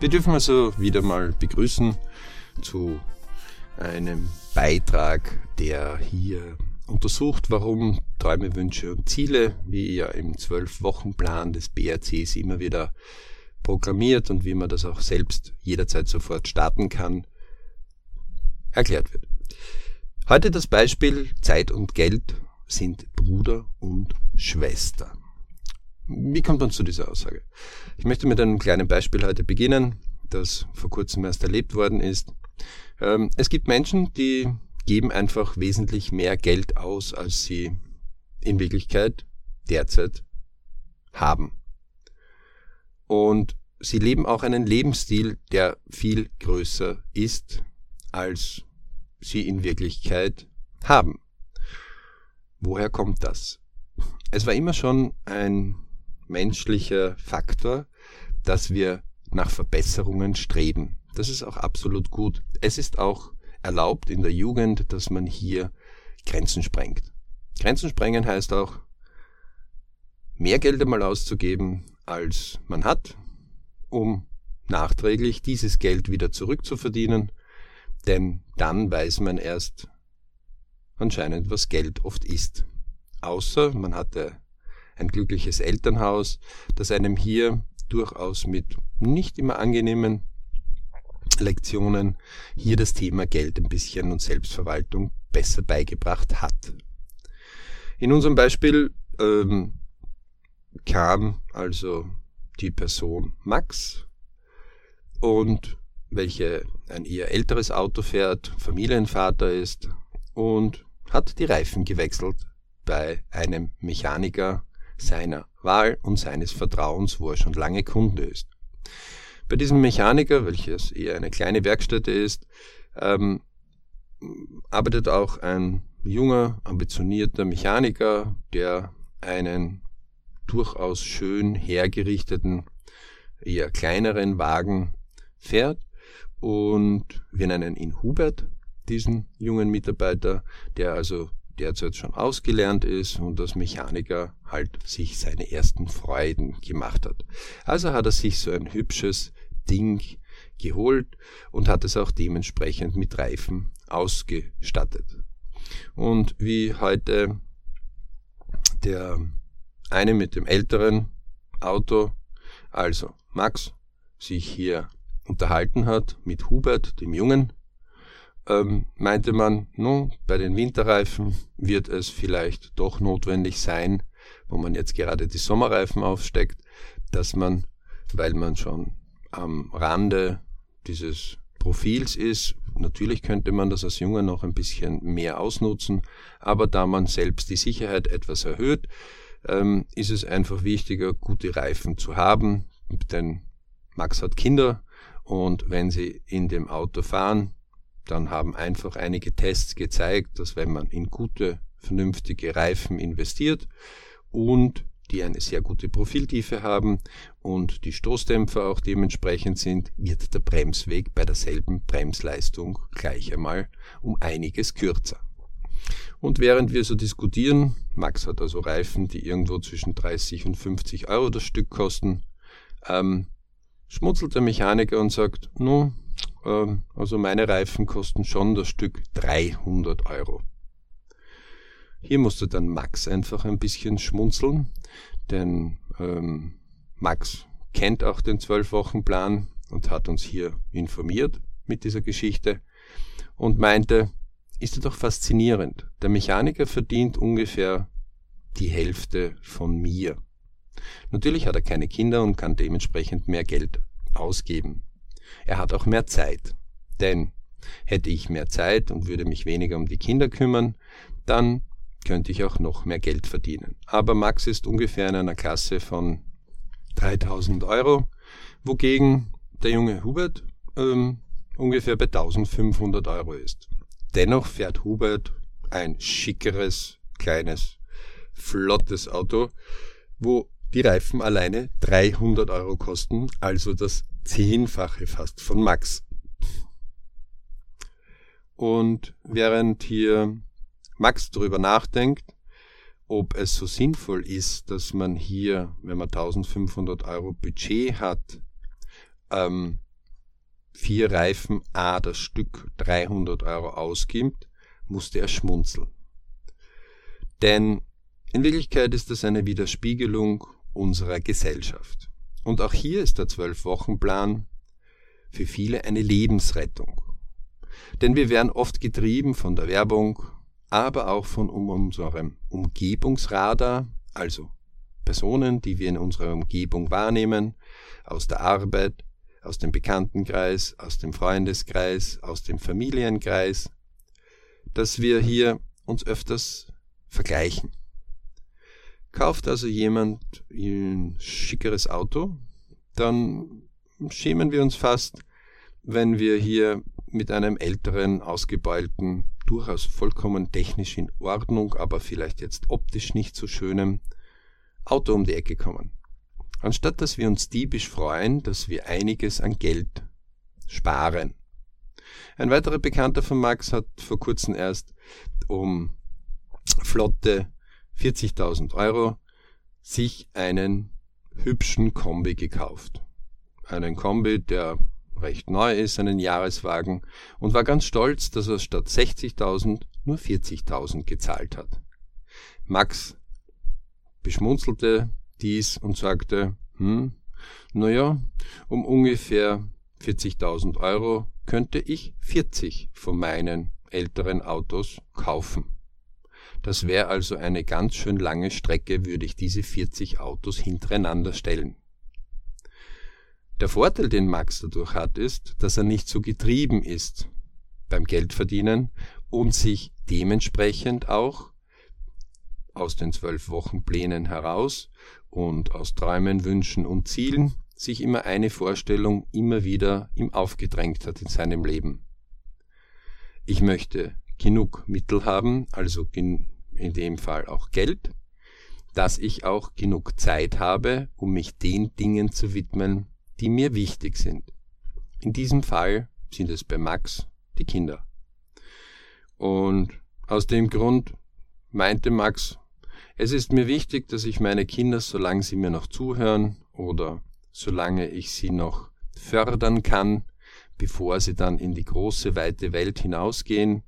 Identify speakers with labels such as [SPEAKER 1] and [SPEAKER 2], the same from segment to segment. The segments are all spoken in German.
[SPEAKER 1] Wir dürfen also wieder mal begrüßen zu einem Beitrag, der hier untersucht, warum Träume, Wünsche und Ziele, wie ja im Zwölf-Wochen-Plan des BRCs immer wieder programmiert und wie man das auch selbst jederzeit sofort starten kann, erklärt wird. Heute das Beispiel Zeit und Geld sind Bruder und Schwester. Wie kommt man zu dieser Aussage? Ich möchte mit einem kleinen Beispiel heute beginnen, das vor kurzem erst erlebt worden ist. Ähm, es gibt Menschen, die geben einfach wesentlich mehr Geld aus, als sie in Wirklichkeit derzeit haben. Und sie leben auch einen Lebensstil, der viel größer ist, als sie in Wirklichkeit haben. Woher kommt das? Es war immer schon ein menschlicher Faktor, dass wir nach Verbesserungen streben. Das ist auch absolut gut. Es ist auch erlaubt in der Jugend, dass man hier Grenzen sprengt. Grenzen sprengen heißt auch, mehr Geld einmal auszugeben, als man hat, um nachträglich dieses Geld wieder zurückzuverdienen, denn dann weiß man erst anscheinend, was Geld oft ist. Außer man hatte ein glückliches Elternhaus, das einem hier durchaus mit nicht immer angenehmen Lektionen hier das Thema Geld ein bisschen und Selbstverwaltung besser beigebracht hat. In unserem Beispiel ähm, kam also die Person Max und welche ein eher älteres Auto fährt, Familienvater ist und hat die Reifen gewechselt bei einem Mechaniker seiner Wahl und seines Vertrauens, wo er schon lange Kunde ist. Bei diesem Mechaniker, welches eher eine kleine Werkstätte ist, ähm, arbeitet auch ein junger, ambitionierter Mechaniker, der einen durchaus schön hergerichteten, eher kleineren Wagen fährt. Und wir nennen ihn Hubert, diesen jungen Mitarbeiter, der also derzeit schon ausgelernt ist und als Mechaniker halt sich seine ersten Freuden gemacht hat. Also hat er sich so ein hübsches Ding geholt und hat es auch dementsprechend mit Reifen ausgestattet. Und wie heute der eine mit dem älteren Auto, also Max, sich hier unterhalten hat mit Hubert, dem Jungen, ähm, meinte man, nun, bei den Winterreifen wird es vielleicht doch notwendig sein, wo man jetzt gerade die Sommerreifen aufsteckt, dass man, weil man schon am Rande dieses Profils ist, natürlich könnte man das als Junge noch ein bisschen mehr ausnutzen, aber da man selbst die Sicherheit etwas erhöht, ähm, ist es einfach wichtiger, gute Reifen zu haben, denn Max hat Kinder und wenn sie in dem Auto fahren, dann haben einfach einige Tests gezeigt, dass wenn man in gute, vernünftige Reifen investiert und die eine sehr gute Profiltiefe haben und die Stoßdämpfer auch dementsprechend sind, wird der Bremsweg bei derselben Bremsleistung gleich einmal um einiges kürzer. Und während wir so diskutieren, Max hat also Reifen, die irgendwo zwischen 30 und 50 Euro das Stück kosten, ähm, schmutzelt der Mechaniker und sagt, nun, ähm, also meine Reifen kosten schon das Stück 300 Euro. Hier musste dann Max einfach ein bisschen schmunzeln, denn ähm, Max kennt auch den Zwölf-Wochen-Plan und hat uns hier informiert mit dieser Geschichte und meinte, ist doch faszinierend. Der Mechaniker verdient ungefähr die Hälfte von mir. Natürlich hat er keine Kinder und kann dementsprechend mehr Geld ausgeben. Er hat auch mehr Zeit. Denn hätte ich mehr Zeit und würde mich weniger um die Kinder kümmern, dann könnte ich auch noch mehr Geld verdienen. Aber Max ist ungefähr in einer Klasse von 3000 Euro, wogegen der junge Hubert ähm, ungefähr bei 1500 Euro ist. Dennoch fährt Hubert ein schickeres, kleines, flottes Auto, wo die Reifen alleine 300 Euro kosten, also das Zehnfache fast von Max. Und während hier Max darüber nachdenkt, ob es so sinnvoll ist, dass man hier, wenn man 1500 Euro Budget hat, ähm, vier Reifen A das Stück 300 Euro ausgibt, musste er schmunzeln. Denn in Wirklichkeit ist das eine Widerspiegelung unserer Gesellschaft. Und auch hier ist der Zwölf-Wochen-Plan für viele eine Lebensrettung. Denn wir werden oft getrieben von der Werbung, aber auch von unserem Umgebungsradar, also Personen, die wir in unserer Umgebung wahrnehmen, aus der Arbeit, aus dem Bekanntenkreis, aus dem Freundeskreis, aus dem Familienkreis, dass wir hier uns öfters vergleichen. Kauft also jemand ein schickeres Auto, dann schämen wir uns fast, wenn wir hier mit einem älteren, ausgebeulten, durchaus vollkommen technisch in Ordnung, aber vielleicht jetzt optisch nicht so schönem Auto um die Ecke kommen. Anstatt dass wir uns diebisch freuen, dass wir einiges an Geld sparen. Ein weiterer Bekannter von Max hat vor kurzem erst um flotte 40.000 Euro sich einen hübschen Kombi gekauft. Einen Kombi, der recht neu ist, einen Jahreswagen und war ganz stolz, dass er statt 60.000 nur 40.000 gezahlt hat. Max beschmunzelte dies und sagte, hm, naja, um ungefähr 40.000 Euro könnte ich 40 von meinen älteren Autos kaufen. Das wäre also eine ganz schön lange Strecke, würde ich diese 40 Autos hintereinander stellen. Der Vorteil, den Max dadurch hat, ist, dass er nicht so getrieben ist beim Geldverdienen und sich dementsprechend auch aus den zwölf Wochen Plänen heraus und aus Träumen, Wünschen und Zielen sich immer eine Vorstellung immer wieder ihm aufgedrängt hat in seinem Leben. Ich möchte genug Mittel haben, also in dem Fall auch Geld, dass ich auch genug Zeit habe, um mich den Dingen zu widmen, die mir wichtig sind. In diesem Fall sind es bei Max die Kinder. Und aus dem Grund meinte Max, es ist mir wichtig, dass ich meine Kinder, solange sie mir noch zuhören oder solange ich sie noch fördern kann, bevor sie dann in die große, weite Welt hinausgehen,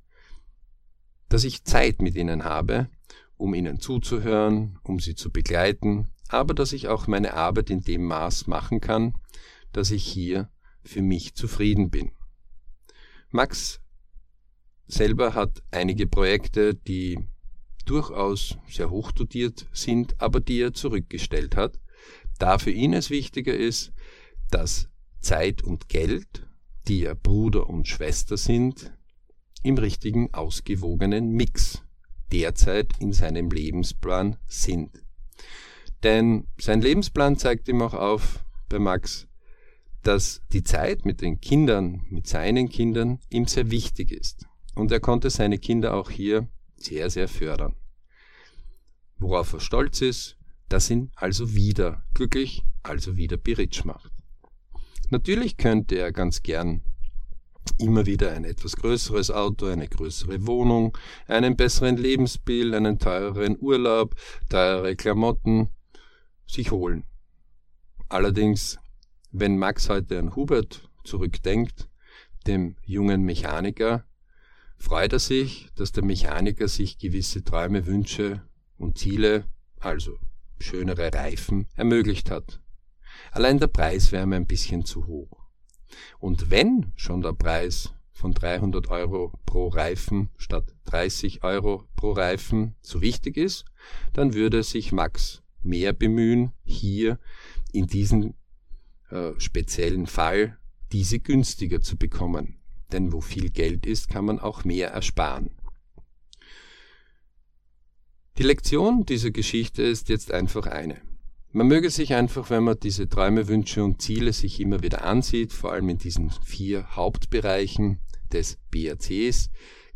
[SPEAKER 1] dass ich Zeit mit ihnen habe, um ihnen zuzuhören, um sie zu begleiten, aber dass ich auch meine Arbeit in dem Maß machen kann, dass ich hier für mich zufrieden bin. Max selber hat einige Projekte, die durchaus sehr hoch dotiert sind, aber die er zurückgestellt hat, da für ihn es wichtiger ist, dass Zeit und Geld, die ja Bruder und Schwester sind, im richtigen ausgewogenen Mix derzeit in seinem Lebensplan sind. Denn sein Lebensplan zeigt ihm auch auf, bei Max, dass die Zeit mit den Kindern, mit seinen Kindern ihm sehr wichtig ist. Und er konnte seine Kinder auch hier sehr, sehr fördern. Worauf er stolz ist, dass ihn also wieder glücklich, also wieder beritsch macht. Natürlich könnte er ganz gern immer wieder ein etwas größeres Auto, eine größere Wohnung, einen besseren Lebensbild, einen teureren Urlaub, teure Klamotten sich holen. Allerdings, wenn Max heute an Hubert zurückdenkt, dem jungen Mechaniker, freut er sich, dass der Mechaniker sich gewisse Träume, Wünsche und Ziele, also schönere Reifen, ermöglicht hat. Allein der Preis wäre mir ein bisschen zu hoch. Und wenn schon der Preis von 300 Euro pro Reifen statt 30 Euro pro Reifen so wichtig ist, dann würde sich Max mehr bemühen, hier in diesem äh, speziellen Fall diese günstiger zu bekommen. Denn wo viel Geld ist, kann man auch mehr ersparen. Die Lektion dieser Geschichte ist jetzt einfach eine. Man möge sich einfach, wenn man diese Träume, Wünsche und Ziele sich immer wieder ansieht, vor allem in diesen vier Hauptbereichen des BRCs,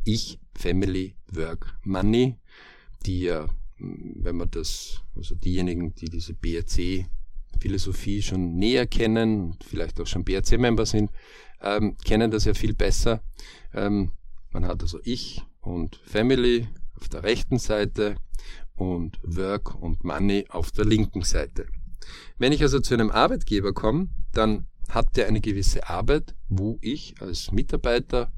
[SPEAKER 1] Ich, Family, Work, Money, die ja, wenn man das, also diejenigen, die diese BRC Philosophie schon näher kennen und vielleicht auch schon BRC-Member sind, ähm, kennen das ja viel besser. Ähm, man hat also Ich und Family auf der rechten Seite und Work und Money auf der linken Seite. Wenn ich also zu einem Arbeitgeber komme, dann hat der eine gewisse Arbeit, wo ich als Mitarbeiter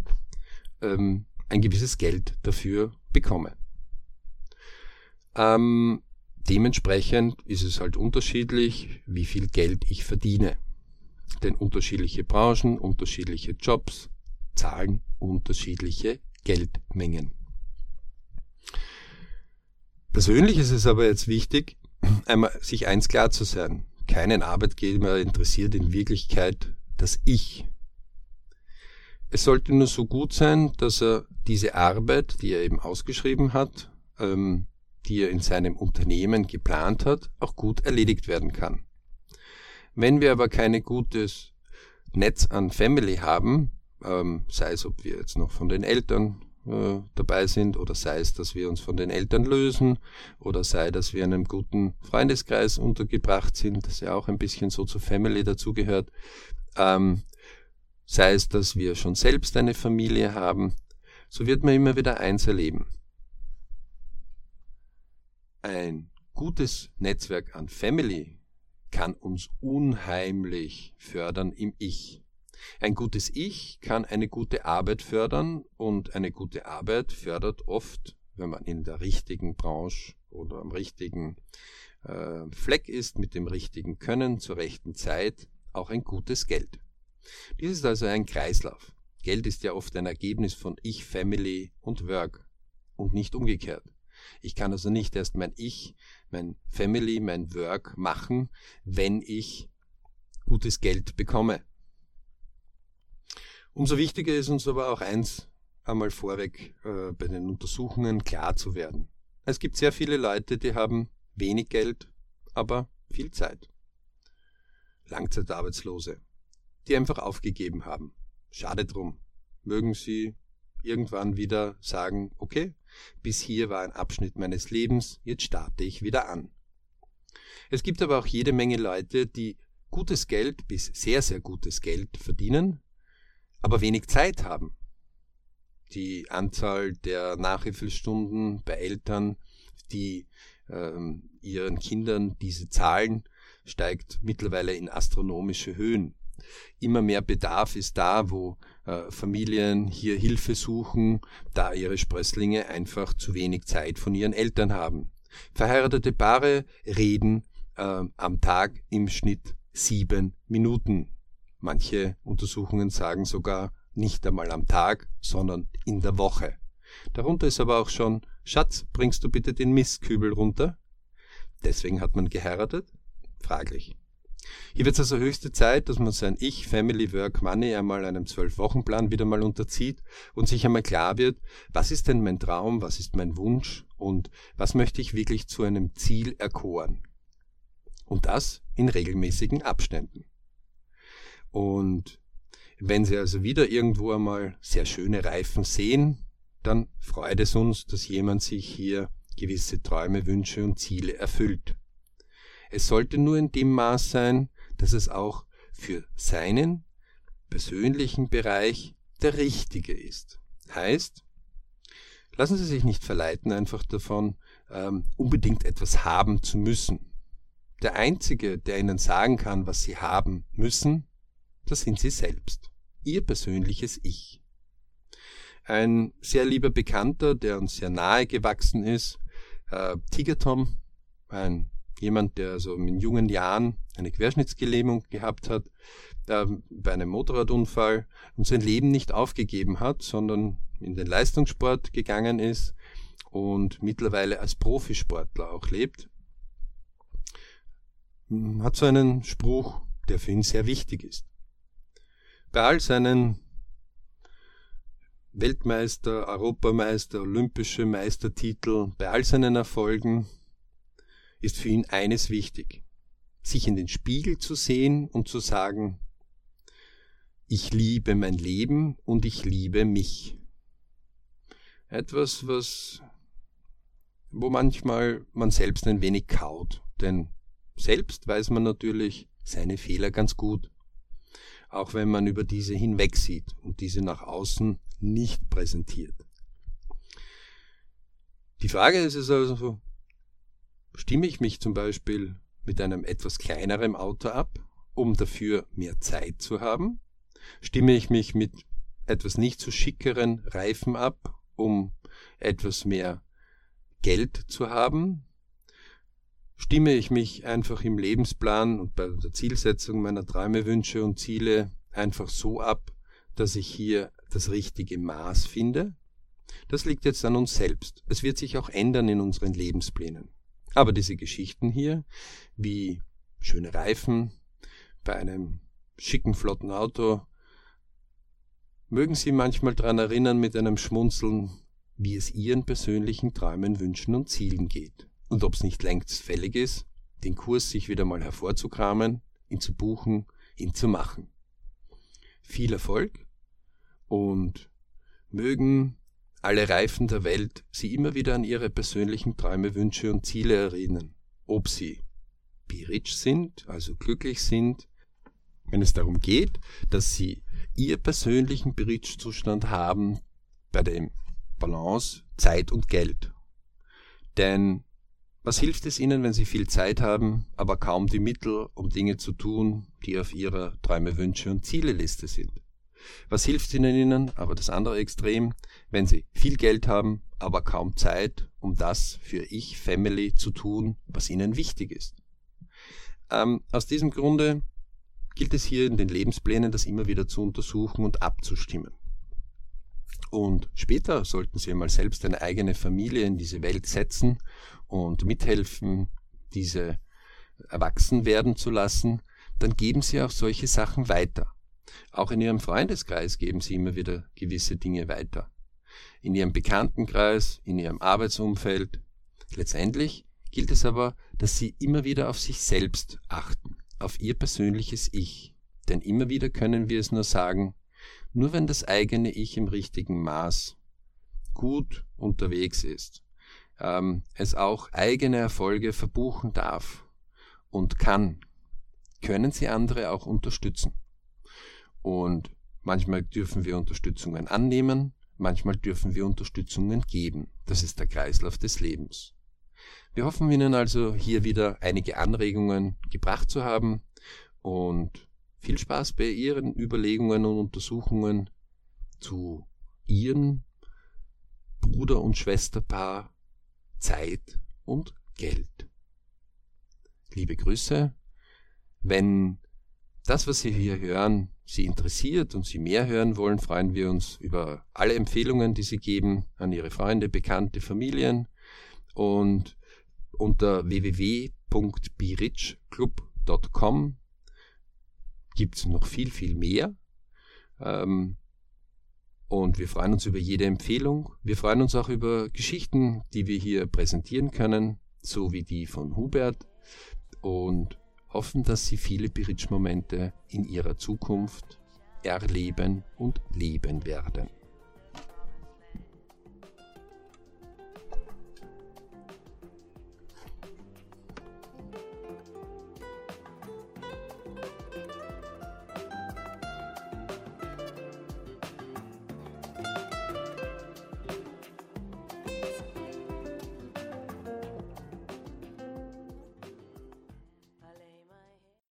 [SPEAKER 1] ähm, ein gewisses Geld dafür bekomme. Ähm, dementsprechend ist es halt unterschiedlich, wie viel Geld ich verdiene. Denn unterschiedliche Branchen, unterschiedliche Jobs zahlen unterschiedliche Geldmengen. Persönlich ist es aber jetzt wichtig, einmal sich eins klar zu sein. Keinen Arbeitgeber interessiert in Wirklichkeit das Ich. Es sollte nur so gut sein, dass er diese Arbeit, die er eben ausgeschrieben hat, ähm, die er in seinem Unternehmen geplant hat, auch gut erledigt werden kann. Wenn wir aber keine gutes Netz an Family haben, ähm, sei es, ob wir jetzt noch von den Eltern äh, dabei sind oder sei es, dass wir uns von den Eltern lösen oder sei, dass wir in einem guten Freundeskreis untergebracht sind, das ja auch ein bisschen so zur Family dazugehört, ähm, sei es, dass wir schon selbst eine Familie haben, so wird man immer wieder eins erleben. Ein gutes Netzwerk an Family kann uns unheimlich fördern im Ich. Ein gutes Ich kann eine gute Arbeit fördern und eine gute Arbeit fördert oft, wenn man in der richtigen Branche oder am richtigen äh, Fleck ist, mit dem richtigen Können zur rechten Zeit, auch ein gutes Geld. Dies ist also ein Kreislauf. Geld ist ja oft ein Ergebnis von Ich, Family und Work und nicht umgekehrt. Ich kann also nicht erst mein Ich, mein Family, mein Work machen, wenn ich gutes Geld bekomme. Umso wichtiger ist uns aber auch eins einmal vorweg äh, bei den Untersuchungen klar zu werden. Es gibt sehr viele Leute, die haben wenig Geld, aber viel Zeit. Langzeitarbeitslose, die einfach aufgegeben haben. Schade drum. Mögen sie irgendwann wieder sagen, okay, bis hier war ein Abschnitt meines Lebens, jetzt starte ich wieder an. Es gibt aber auch jede Menge Leute, die gutes Geld bis sehr, sehr gutes Geld verdienen, aber wenig Zeit haben. Die Anzahl der Nachhilfestunden bei Eltern, die ähm, ihren Kindern diese Zahlen, steigt mittlerweile in astronomische Höhen. Immer mehr Bedarf ist da, wo äh, Familien hier Hilfe suchen, da ihre Sprösslinge einfach zu wenig Zeit von ihren Eltern haben. Verheiratete Paare reden äh, am Tag im Schnitt sieben Minuten Manche Untersuchungen sagen sogar nicht einmal am Tag, sondern in der Woche. Darunter ist aber auch schon, Schatz, bringst du bitte den Mistkübel runter? Deswegen hat man geheiratet? Fraglich. Hier wird es also höchste Zeit, dass man sein Ich, Family, Work, Money einmal einem Zwölf-Wochen-Plan wieder mal unterzieht und sich einmal klar wird, was ist denn mein Traum, was ist mein Wunsch und was möchte ich wirklich zu einem Ziel erkoren. Und das in regelmäßigen Abständen. Und wenn Sie also wieder irgendwo einmal sehr schöne Reifen sehen, dann freut es uns, dass jemand sich hier gewisse Träume, Wünsche und Ziele erfüllt. Es sollte nur in dem Maß sein, dass es auch für seinen persönlichen Bereich der richtige ist. Heißt, lassen Sie sich nicht verleiten einfach davon, ähm, unbedingt etwas haben zu müssen. Der Einzige, der Ihnen sagen kann, was Sie haben müssen, das sind sie selbst, ihr persönliches Ich. Ein sehr lieber Bekannter, der uns sehr nahe gewachsen ist, äh, Tiger Tom, ein jemand, der so in jungen Jahren eine Querschnittsgelähmung gehabt hat, äh, bei einem Motorradunfall und sein Leben nicht aufgegeben hat, sondern in den Leistungssport gegangen ist und mittlerweile als Profisportler auch lebt, hat so einen Spruch, der für ihn sehr wichtig ist. Bei all seinen Weltmeister, Europameister, olympische Meistertitel, bei all seinen Erfolgen ist für ihn eines wichtig, sich in den Spiegel zu sehen und zu sagen, ich liebe mein Leben und ich liebe mich. Etwas, was, wo manchmal man selbst ein wenig kaut, denn selbst weiß man natürlich seine Fehler ganz gut auch wenn man über diese hinwegsieht und diese nach außen nicht präsentiert. Die Frage ist es also, stimme ich mich zum Beispiel mit einem etwas kleineren Auto ab um dafür mehr Zeit zu haben? Stimme ich mich mit etwas nicht so schickeren Reifen ab, um etwas mehr Geld zu haben? Stimme ich mich einfach im Lebensplan und bei der Zielsetzung meiner Träume, Wünsche und Ziele einfach so ab, dass ich hier das richtige Maß finde? Das liegt jetzt an uns selbst. Es wird sich auch ändern in unseren Lebensplänen. Aber diese Geschichten hier, wie schöne Reifen bei einem schicken, flotten Auto, mögen Sie manchmal daran erinnern mit einem Schmunzeln, wie es Ihren persönlichen Träumen, Wünschen und Zielen geht. Und ob es nicht längst fällig ist, den Kurs sich wieder mal hervorzukramen, ihn zu buchen, ihn zu machen. Viel Erfolg und mögen alle Reifen der Welt sie immer wieder an ihre persönlichen Träume, Wünsche und Ziele erinnern. Ob sie be rich sind, also glücklich sind, wenn es darum geht, dass sie ihr persönlichen Berichtzustand haben bei dem Balance Zeit und Geld. Denn was hilft es ihnen, wenn sie viel Zeit haben, aber kaum die Mittel, um Dinge zu tun, die auf ihrer Träume, Wünsche und Zieleliste sind? Was hilft ihnen ihnen, aber das andere Extrem, wenn sie viel Geld haben, aber kaum Zeit, um das für ich, Family zu tun, was ihnen wichtig ist? Ähm, aus diesem Grunde gilt es hier in den Lebensplänen, das immer wieder zu untersuchen und abzustimmen. Und später sollten Sie einmal selbst eine eigene Familie in diese Welt setzen und mithelfen, diese erwachsen werden zu lassen, dann geben Sie auch solche Sachen weiter. Auch in Ihrem Freundeskreis geben Sie immer wieder gewisse Dinge weiter. In Ihrem Bekanntenkreis, in Ihrem Arbeitsumfeld. Letztendlich gilt es aber, dass Sie immer wieder auf sich selbst achten, auf Ihr persönliches Ich. Denn immer wieder können wir es nur sagen, nur wenn das eigene Ich im richtigen Maß gut unterwegs ist, ähm, es auch eigene Erfolge verbuchen darf und kann, können sie andere auch unterstützen. Und manchmal dürfen wir Unterstützungen annehmen, manchmal dürfen wir Unterstützungen geben. Das ist der Kreislauf des Lebens. Wir hoffen Ihnen also hier wieder einige Anregungen gebracht zu haben und viel Spaß bei Ihren Überlegungen und Untersuchungen zu Ihren Bruder- und Schwesterpaar Zeit und Geld. Liebe Grüße. Wenn das, was Sie hier hören, Sie interessiert und Sie mehr hören wollen, freuen wir uns über alle Empfehlungen, die Sie geben an Ihre Freunde, Bekannte, Familien und unter www.berichclub.com gibt es noch viel, viel mehr. Ähm, und wir freuen uns über jede Empfehlung. Wir freuen uns auch über Geschichten, die wir hier präsentieren können, so wie die von Hubert. Und hoffen, dass Sie viele Biritsch-Momente in Ihrer Zukunft erleben und leben werden.